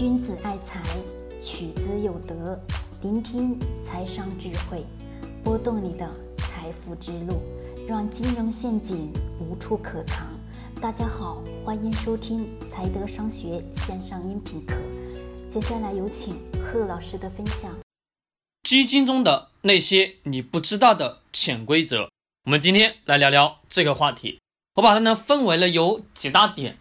君子爱财，取之有德。聆听财商智慧，拨动你的财富之路，让金融陷阱无处可藏。大家好，欢迎收听财德商学线上音频课。接下来有请贺老师的分享。基金中的那些你不知道的潜规则，我们今天来聊聊这个话题。我把它呢分为了有几大点，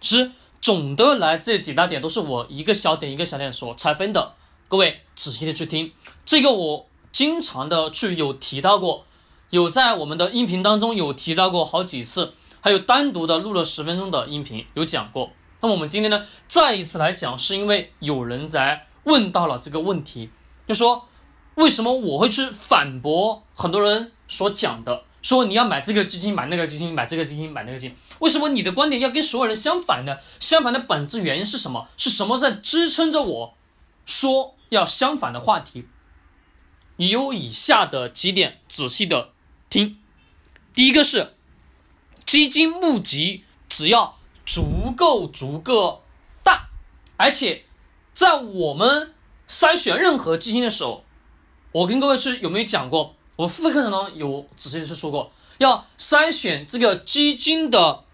之总的来这几大点都是我一个小点一个小点所拆分的。各位仔细的去听，这个我经常的去有提到过，有在我们的音频当中有提到过好几次，还有单独的录了十分钟的音频有讲过。那么我们今天呢再一次来讲，是因为有人在问到了这个问题，就说。为什么我会去反驳很多人所讲的？说你要买这个基金，买那个基金，买这个基金，买那个基金。为什么你的观点要跟所有人相反呢？相反的本质原因是什么？是什么在支撑着我说要相反的话题？有以下的几点，仔细的听。第一个是基金募集只要足够足够大，而且在我们筛选任何基金的时候。我跟各位是有没有讲过？我付费课程中有仔细的去说过，要筛选这个基金的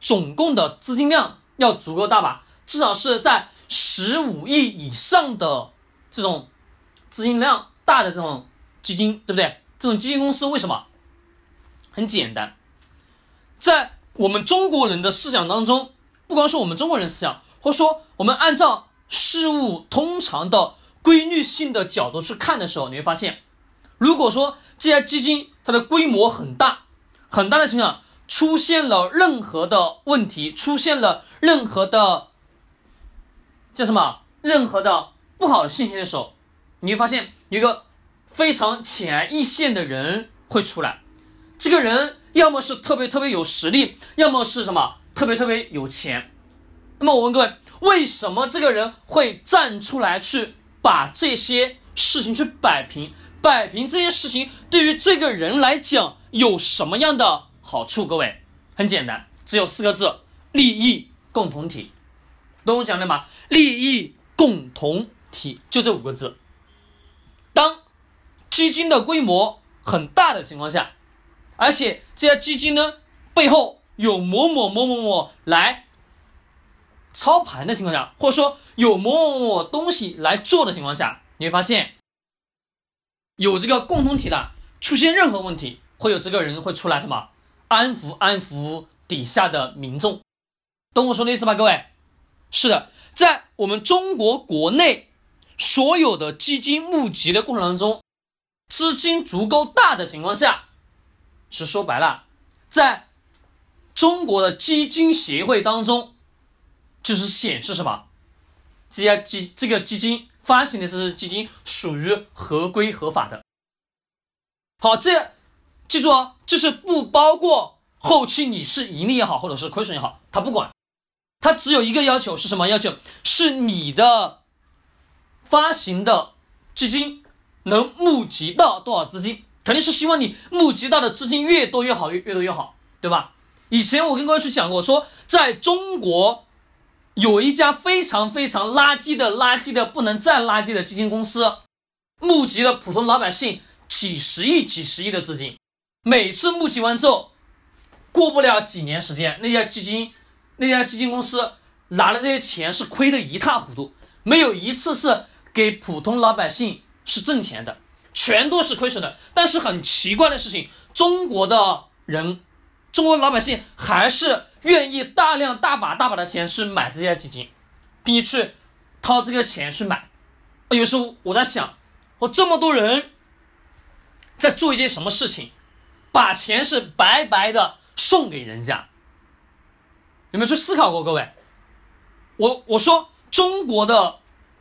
总共的资金量要足够大吧，至少是在十五亿以上的这种资金量大的这种基金，对不对？这种基金公司为什么？很简单，在我们中国人的思想当中，不光是我们中国人思想，或者说我们按照事物通常的。规律性的角度去看的时候，你会发现，如果说这家基金它的规模很大，很大的情况下出现了任何的问题，出现了任何的叫什么，任何的不好的信息的时候，你会发现一个非常显而易见的人会出来，这个人要么是特别特别有实力，要么是什么特别特别有钱。那么我问各位，为什么这个人会站出来去？把这些事情去摆平，摆平这些事情对于这个人来讲有什么样的好处？各位，很简单，只有四个字：利益共同体。懂我讲的吗？利益共同体就这五个字。当基金的规模很大的情况下，而且这些基金呢背后有某某某某某来。操盘的情况下，或者说有某某某东西来做的情况下，你会发现有这个共同体的出现任何问题，会有这个人会出来什么安抚安抚底下的民众，懂我说的意思吧？各位，是的，在我们中国国内所有的基金募集的过程当中，资金足够大的情况下，是说白了，在中国的基金协会当中。就是显示什么？这家基这个基金发行的这基金属于合规合法的。好，这记住哦，就是不包括后期你是盈利也好，或者是亏损也好，他不管，他只有一个要求是什么要求？是你的发行的基金能募集到多少资金？肯定是希望你募集到的资金越多越好，越越多越好，对吧？以前我跟各位去讲过，说在中国。有一家非常非常垃圾的、垃圾的不能再垃圾的基金公司，募集了普通老百姓几十亿、几十亿的资金。每次募集完之后，过不了几年时间，那家基金、那家基金公司拿了这些钱是亏得一塌糊涂，没有一次是给普通老百姓是挣钱的，全都是亏损的。但是很奇怪的事情，中国的人，中国老百姓还是。愿意大量大把大把的钱去买这些基金，并且去掏这个钱去买。有时候我在想，我这么多人在做一件什么事情，把钱是白白的送给人家，有没有去思考过？各位，我我说中国的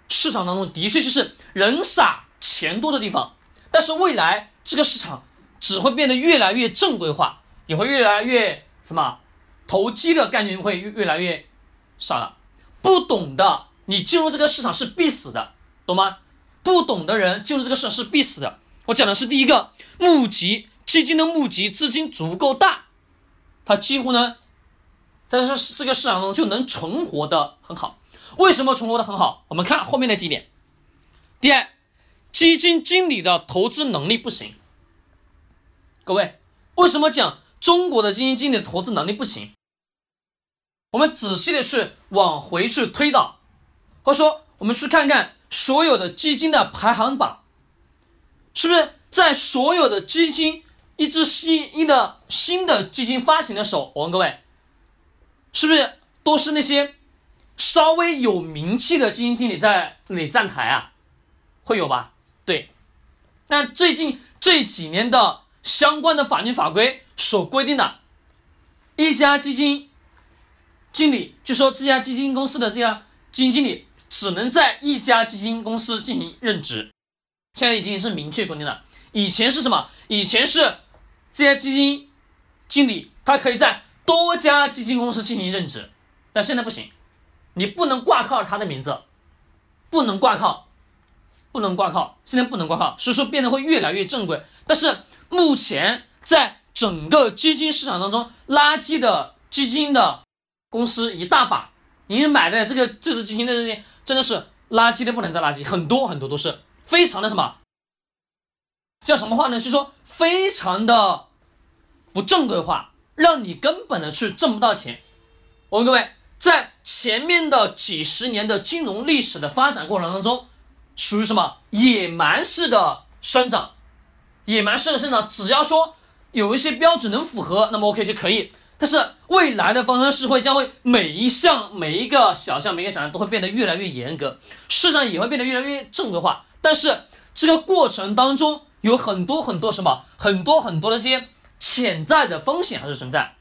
市场当中的确就是人傻钱多的地方，但是未来这个市场只会变得越来越正规化，也会越来越什么？投机的概念会越来越少了，不懂的你进入这个市场是必死的，懂吗？不懂的人进入这个市场是必死的。我讲的是第一个，募集基金的募集资金足够大，它几乎呢，在这这个市场中就能存活的很好。为什么存活的很好？我们看后面的几点。第二，基金经理的投资能力不行。各位，为什么讲中国的基金经理投资能力不行？我们仔细的去往回去推导，或者说我们去看看所有的基金的排行榜，是不是在所有的基金一支新一的新的基金发行的时候，我问各位，是不是都是那些稍微有名气的基金经理在那里站台啊？会有吧？对。那最近这几年的相关的法律法规所规定的，一家基金。经理就说这家基金公司的这家基金经理只能在一家基金公司进行任职，现在已经是明确规定了。以前是什么？以前是这家基金经理他可以在多家基金公司进行任职，但现在不行，你不能挂靠他的名字，不能挂靠，不能挂靠，现在不能挂靠，所以说变得会越来越正规。但是目前在整个基金市场当中，垃圾的基金的。公司一大把，你买的这个这支基金的这些真的是垃圾的不能再垃圾，很多很多都是非常的什么，叫什么话呢？就说非常的不正规化，让你根本的去挣不到钱。我问各位，在前面的几十年的金融历史的发展过程当中，属于什么野蛮式的生长？野蛮式的生长，只要说有一些标准能符合，那么 OK 就可以。但是未来的方向是会将会每一项每一个小项每一个小项都会变得越来越严格，市场也会变得越来越正规化。但是这个过程当中有很多很多什么很多很多的这些潜在的风险还是存在。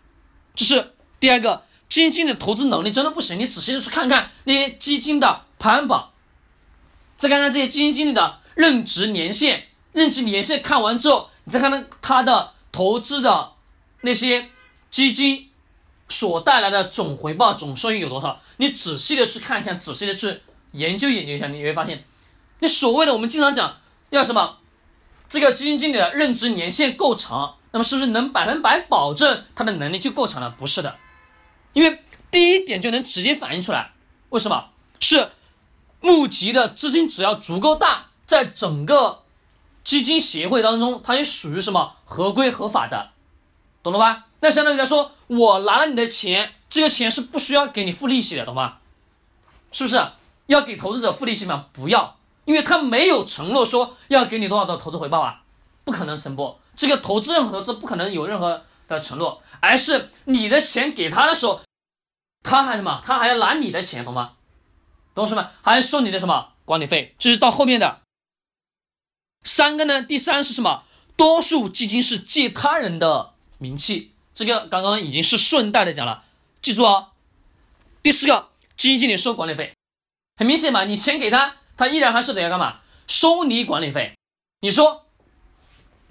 这是第二个，基金的投资能力真的不行。你仔细的去看看那些基金的排行榜，再看看这些基金经理的任职年限，任职年限看完之后，你再看看他的投资的那些。基金所带来的总回报、总收益有多少？你仔细的去看一看，仔细的去研究研究一下，你会发现，你所谓的我们经常讲要什么，这个基金经理的认知年限够长，那么是不是能百分百保证他的能力就够强了？不是的，因为第一点就能直接反映出来，为什么？是募集的资金只要足够大，在整个基金协会当中，它也属于什么合规合法的，懂了吧？那相当于来说，我拿了你的钱，这个钱是不需要给你付利息的，懂吗？是不是要给投资者付利息吗？不要，因为他没有承诺说要给你多少的投资回报啊，不可能承诺。这个投资任何投资不可能有任何的承诺，而是你的钱给他的时候，他还什么？他还要拿你的钱，懂吗？懂什么？还要收你的什么管理费？这是到后面的三个呢？第三是什么？多数基金是借他人的名气。这个刚刚已经是顺带的讲了，记住哦。第四个，基金经理收管理费，很明显嘛，你钱给他，他依然还是得要干嘛？收你管理费。你说，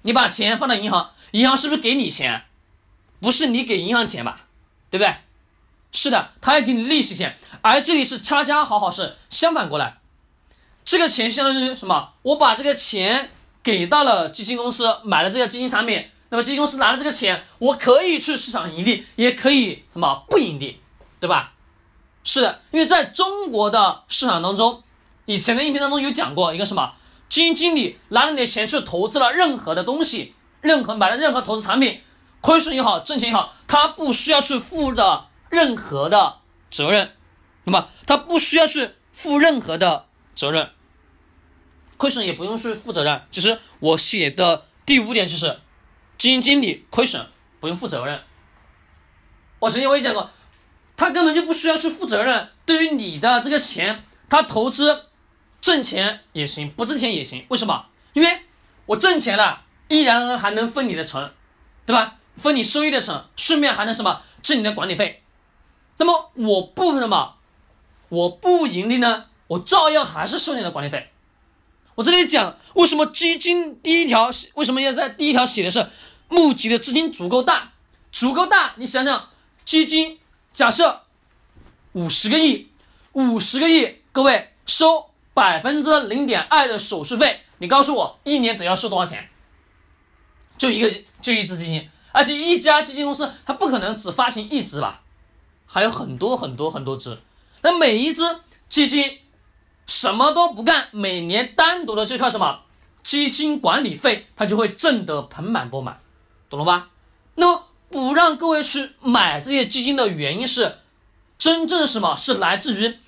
你把钱放到银行，银行是不是给你钱？不是你给银行钱吧？对不对？是的，他要给你利息钱，而这里是恰恰好好是相反过来，这个钱相当于什么？我把这个钱给到了基金公司，买了这个基金产品。那么基金公司拿了这个钱，我可以去市场盈利，也可以什么不盈利，对吧？是的，因为在中国的市场当中，以前的音频当中有讲过一个什么，基金经理拿了你的钱去投资了任何的东西，任何买了任何投资产品，亏损也好，挣钱也好，他不需要去负的任何的责任，那么他不需要去负任何的责任，亏损也不用去负责任。其实我写的第五点就是。基金经理亏损不用负责任，我曾经我也讲过，他根本就不需要去负责任。对于你的这个钱，他投资挣钱也行，不挣钱也行。为什么？因为我挣钱了，依然还能分你的成，对吧？分你收益的成，顺便还能什么挣你的管理费。那么我不什么，我不盈利呢，我照样还是收你的管理费。我这里讲为什么基金第一条为什么要在第一条写的是？募集的资金足够大，足够大。你想想，基金假设五十个亿，五十个亿，各位收百分之零点二的手续费，你告诉我一年得要收多少钱？就一个就一支基金，而且一家基金公司它不可能只发行一支吧，还有很多很多很多支。那每一只基金什么都不干，每年单独的去靠什么？基金管理费，他就会挣得盆满钵满，懂了吧？那么不让各位去买这些基金的原因是，真正什么是来自于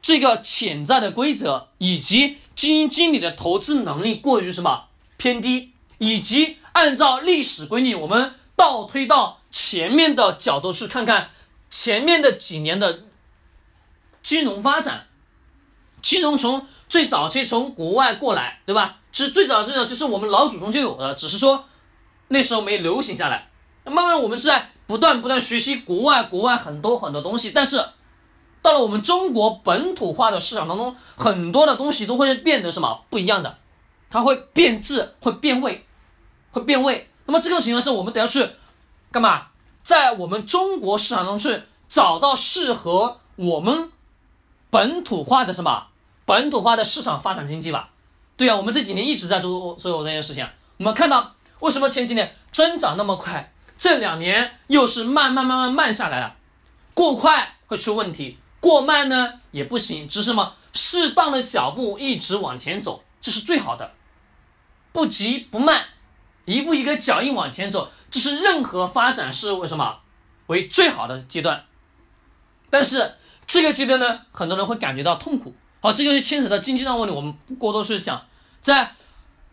这个潜在的规则，以及基金经理的投资能力过于什么？偏低，以及按照历史规律，我们倒推到前面的角度去看看前面的几年的金融发展，金融从最早期从国外过来，对吧？其实最早最早其实我们老祖宗就有的，只是说那时候没流行下来。慢慢我们是在不断不断学习国外国外很多很多东西，但是到了我们中国本土化的市场当中，很多的东西都会变得什么不一样的，它会变质，会变味，会变味。那么这个情况是我们得要去干嘛？在我们中国市场中去找到适合我们本土化的什么本土化的市场发展经济吧？对啊，我们这几年一直在做做这件事情。我们看到为什么前几年增长那么快？这两年又是慢慢慢慢慢下来了，过快会出问题，过慢呢也不行，只是什么适当的脚步一直往前走，这是最好的，不急不慢，一步一个脚印往前走，这是任何发展是为什么为最好的阶段。但是这个阶段呢，很多人会感觉到痛苦。好，这个是牵扯到经济上问题，我们不过多去讲。在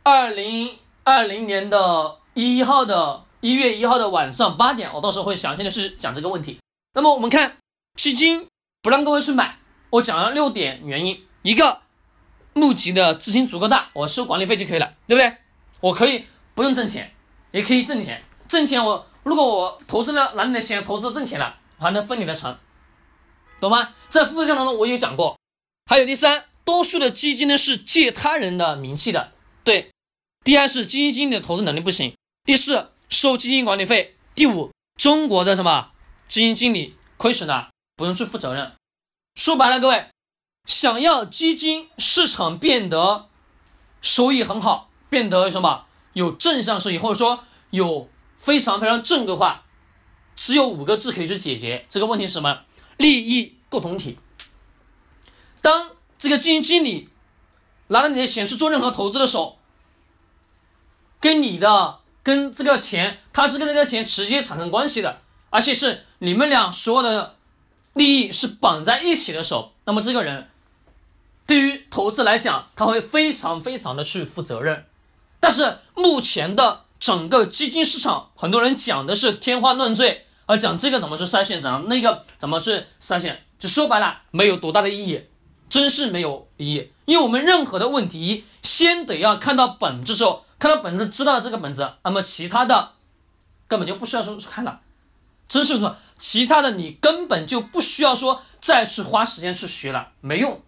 二零二零年的一号的。一月一号的晚上八点，我到时候会详细的去讲这个问题。那么我们看基金不让各位去买，我讲了六点原因：一个，募集的资金足够大，我收管理费就可以了，对不对？我可以不用挣钱，也可以挣钱。挣钱我如果我投资了拿你的钱投资挣钱了，还能分你的成，懂吗？在付费课当中我有讲过。还有第三，多数的基金呢是借他人的名气的，对。第二是基金经理的投资能力不行。第四。收基金管理费。第五，中国的什么基金经理亏损了，不用去负责任。说白了，各位想要基金市场变得收益很好，变得什么有正向收益，或者说有非常非常正规化，只有五个字可以去解决这个问题：是什么？利益共同体。当这个基金经理拿着你的钱去做任何投资的时候，跟你的。跟这个钱，他是跟这个钱直接产生关系的，而且是你们俩所有的利益是绑在一起的时候，那么这个人对于投资来讲，他会非常非常的去负责任。但是目前的整个基金市场，很多人讲的是天花乱坠，而讲这个怎么去筛选，讲那个怎么去筛选，就说白了没有多大的意义，真是没有意义。因为我们任何的问题，先得要看到本质之后。看到本质，知道了这个本质，那么其他的根本就不需要说去看了，真是说其他的你根本就不需要说再去花时间去学了，没用。因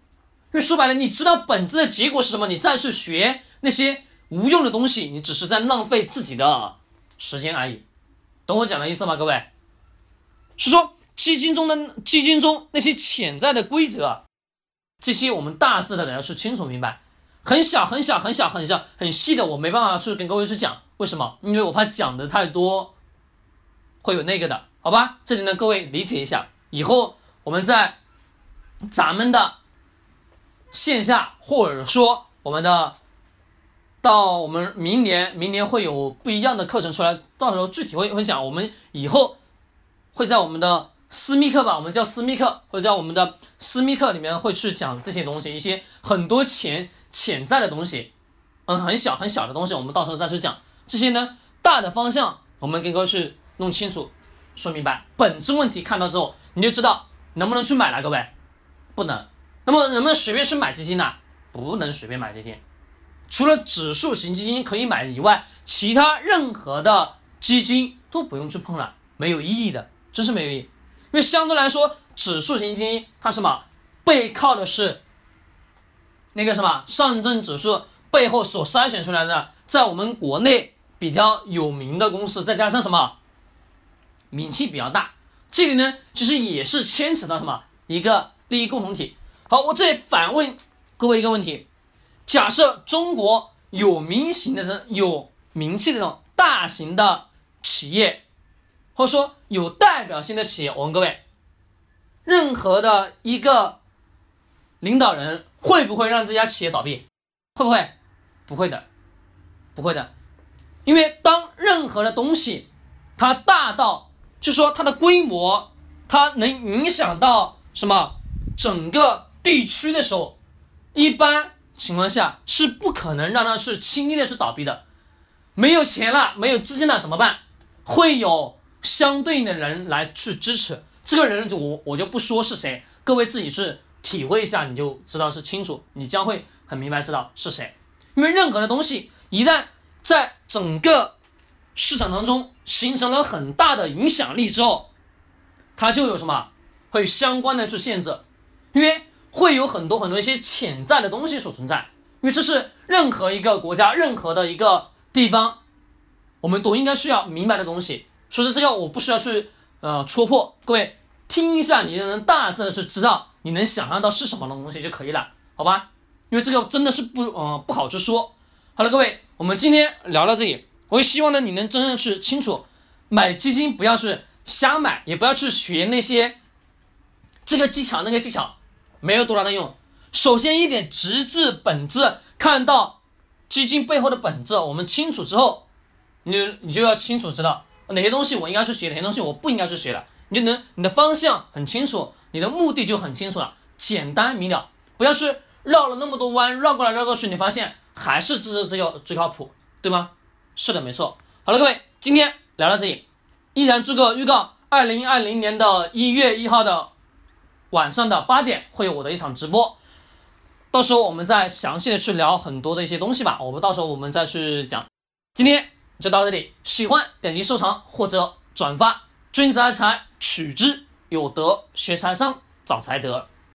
为说白了，你知道本质的结果是什么，你再去学那些无用的东西，你只是在浪费自己的时间而已。懂我讲的意思吗，各位？是说基金中的基金中那些潜在的规则，这些我们大致的要清楚明白。很小很小很小很小很细的，我没办法去跟各位去讲，为什么？因为我怕讲的太多，会有那个的，好吧？这里呢，各位理解一下，以后我们在咱们的线下，或者说我们的到我们明年，明年会有不一样的课程出来，到时候具体会会讲，我们以后会在我们的。私密课吧，我们叫私密课，或者叫我们的私密课里面会去讲这些东西，一些很多潜潜在的东西，嗯，很小很小的东西，我们到时候再去讲。这些呢，大的方向我们跟各位去弄清楚、说明白。本质问题看到之后，你就知道能不能去买了，各位，不能。那么能不能随便去买基金呢？不能随便买基金，除了指数型基金可以买以外，其他任何的基金都不用去碰了，没有意义的，真是没有意义。因为相对来说，指数型基金它什么背靠的是那个什么上证指数背后所筛选出来的，在我们国内比较有名的公司，再加上什么名气比较大，这里呢其实也是牵扯到什么一个利益共同体。好，我这里反问各位一个问题：假设中国有名型的是有名气的这种大型的企业。或者说有代表性的企业，我问各位，任何的一个领导人会不会让这家企业倒闭？会不会？不会的，不会的。因为当任何的东西它大到，就说它的规模，它能影响到什么整个地区的时候，一般情况下是不可能让它去轻易的去倒闭的。没有钱了，没有资金了怎么办？会有相对应的人来去支持。这个人就我我就不说是谁，各位自己去体会一下，你就知道是清楚，你将会很明白知道是谁。因为任何的东西一旦在整个市场当中形成了很大的影响力之后，它就有什么会相关的去限制，因为会有很多很多一些潜在的东西所存在，因为这是任何一个国家任何的一个。地方，我们都应该需要明白的东西。所以这个我不需要去呃戳破，各位听一下，你就能大致的去知道，你能想象到是什么东西就可以了，好吧？因为这个真的是不呃不好去说。好了，各位，我们今天聊到这里，我也希望呢你能真正去清楚，买基金不要去瞎买，也不要去学那些这个技巧那个技巧，没有多大的用。首先一点，直至本质，看到。基金背后的本质，我们清楚之后，你你就要清楚知道哪些东西我应该去学，哪些东西我不应该去学的，你就能你的方向很清楚，你的目的就很清楚了，简单明了，不要去绕了那么多弯，绕过来绕过去，你发现还是这这个最靠谱，对吗？是的，没错。好了，各位，今天聊到这里，依然做个预告，二零二零年的一月一号的晚上的八点会有我的一场直播。到时候我们再详细的去聊很多的一些东西吧，我们到时候我们再去讲。今天就到这里，喜欢点击收藏或者转发。君子爱财，取之有德；学财商，找财德。